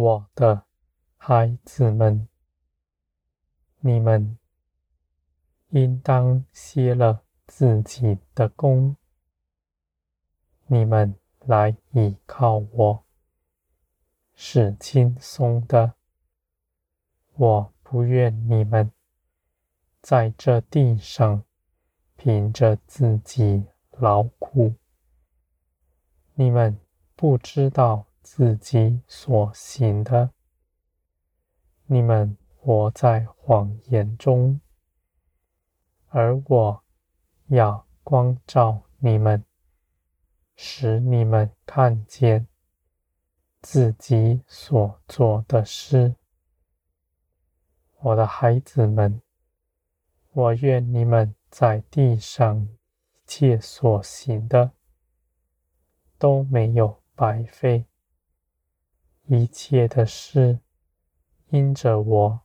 我的孩子们，你们应当歇了自己的工，你们来倚靠我，是轻松的。我不愿你们在这地上凭着自己劳苦，你们不知道。自己所行的，你们活在谎言中，而我要光照你们，使你们看见自己所做的事。我的孩子们，我愿你们在地上一切所行的都没有白费。一切的事，因着我，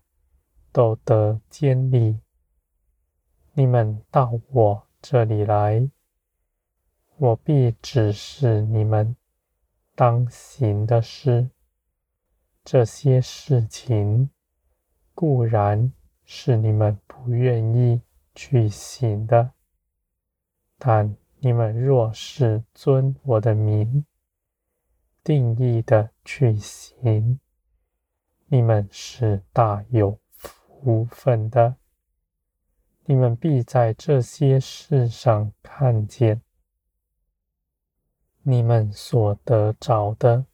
都得坚立。你们到我这里来，我必指示你们当行的事。这些事情固然是你们不愿意去行的，但你们若是遵我的名，定义的去行，你们是大有福分的。你们必在这些事上看见，你们所得着的，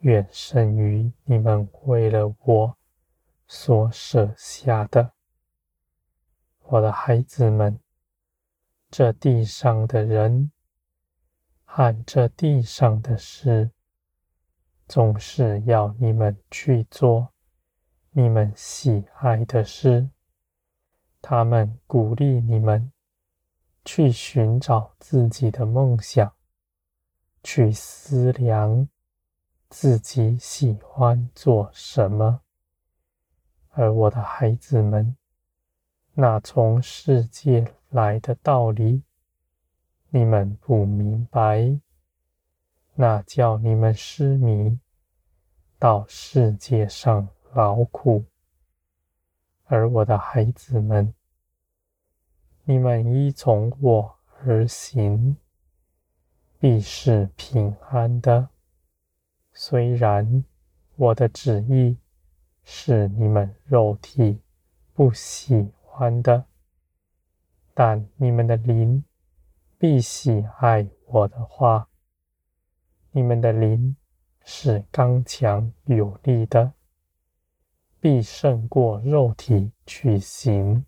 远胜于你们为了我所舍下的。我的孩子们，这地上的人。和这地上的事，总是要你们去做你们喜爱的事。他们鼓励你们去寻找自己的梦想，去思量自己喜欢做什么。而我的孩子们，那从世界来的道理，你们不明白，那叫你们失迷，到世界上劳苦。而我的孩子们，你们依从我而行，必是平安的。虽然我的旨意是你们肉体不喜欢的，但你们的灵。必喜爱我的话，你们的灵是刚强有力的，必胜过肉体去行。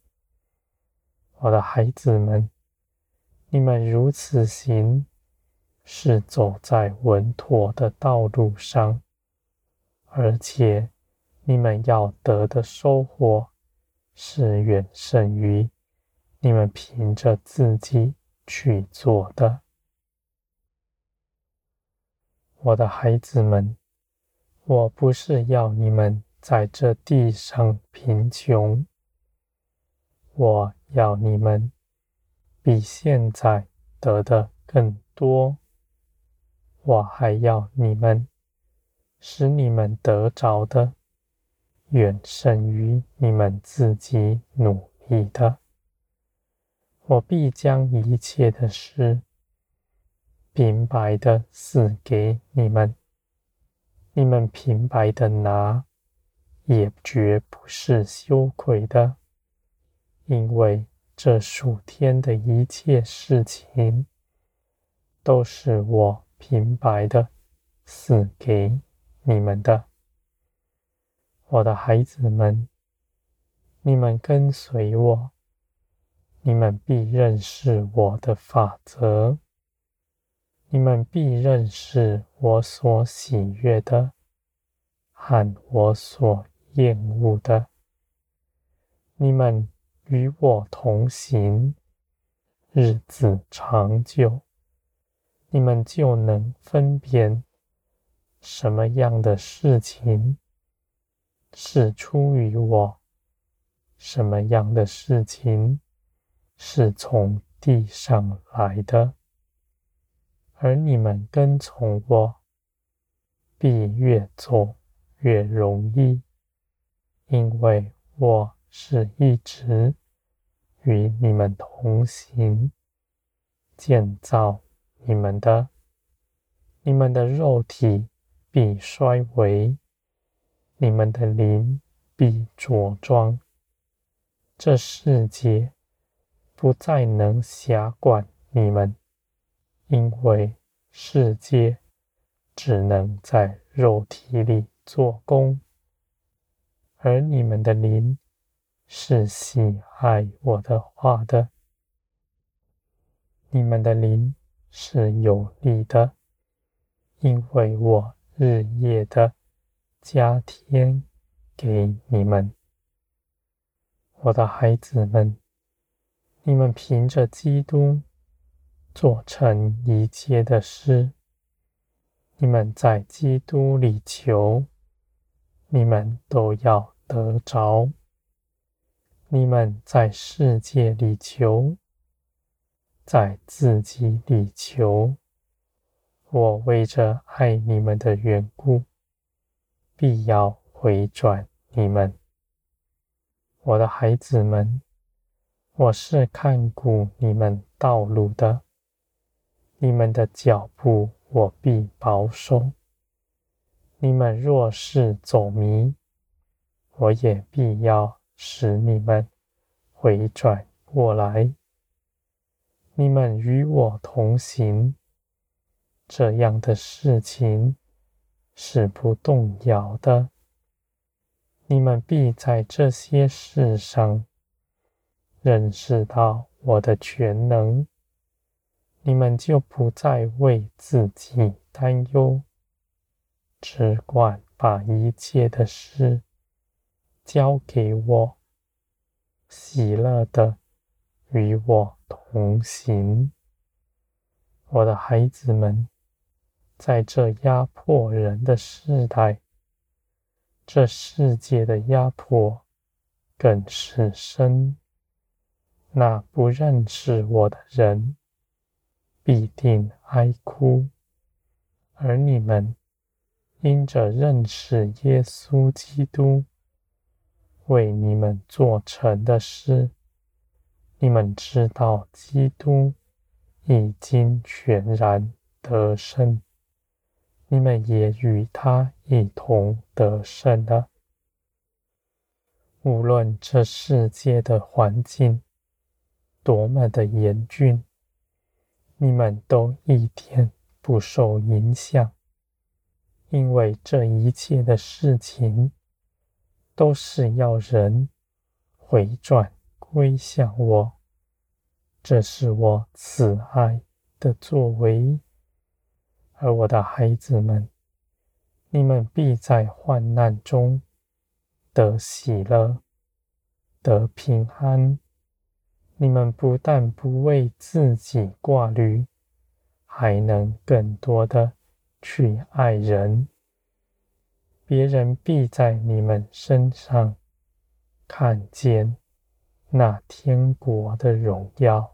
我的孩子们，你们如此行，是走在稳妥的道路上，而且你们要得的收获，是远胜于你们凭着自己。去做的，我的孩子们，我不是要你们在这地上贫穷，我要你们比现在得的更多，我还要你们使你们得着的远胜于你们自己努力的。我必将一切的事平白的赐给你们，你们平白的拿，也绝不是羞愧的，因为这数天的一切事情，都是我平白的赐给你们的。我的孩子们，你们跟随我。你们必认识我的法则，你们必认识我所喜悦的和我所厌恶的。你们与我同行，日子长久，你们就能分辨什么样的事情是出于我，什么样的事情。是从地上来的，而你们跟从我，必越走越容易，因为我是一直与你们同行，建造你们的。你们的肉体必衰微，你们的灵必茁壮。这世界不再能辖管你们，因为世界只能在肉体里做工，而你们的灵是喜爱我的话的。你们的灵是有力的，因为我日夜的加添给你们。我的孩子们，你们凭着基督做成一切的事。你们在基督里求，你们都要得着；你们在世界里求，在自己里求，我为着爱你们的缘故，必要回转你们。我的孩子们，我是看顾你们道路的，你们的脚步我必保守。你们若是走迷，我也必要使你们回转过来。你们与我同行，这样的事情是不动摇的。你们必在这些事上认识到我的全能，你们就不再为自己担忧，只管把一切的事交给我，喜乐的与我同行。我的孩子们，在这压迫人的时代。这世界的压迫更是深，那不认识我的人必定哀哭，而你们因着认识耶稣基督为你们做成的事，你们知道基督已经全然得胜。你们也与他一同得胜了。无论这世界的环境多么的严峻，你们都一点不受影响，因为这一切的事情都是要人回转归向我。这是我慈爱的作为。而我的孩子们，你们必在患难中得喜乐、得平安。你们不但不为自己挂虑，还能更多的去爱人。别人必在你们身上看见那天国的荣耀。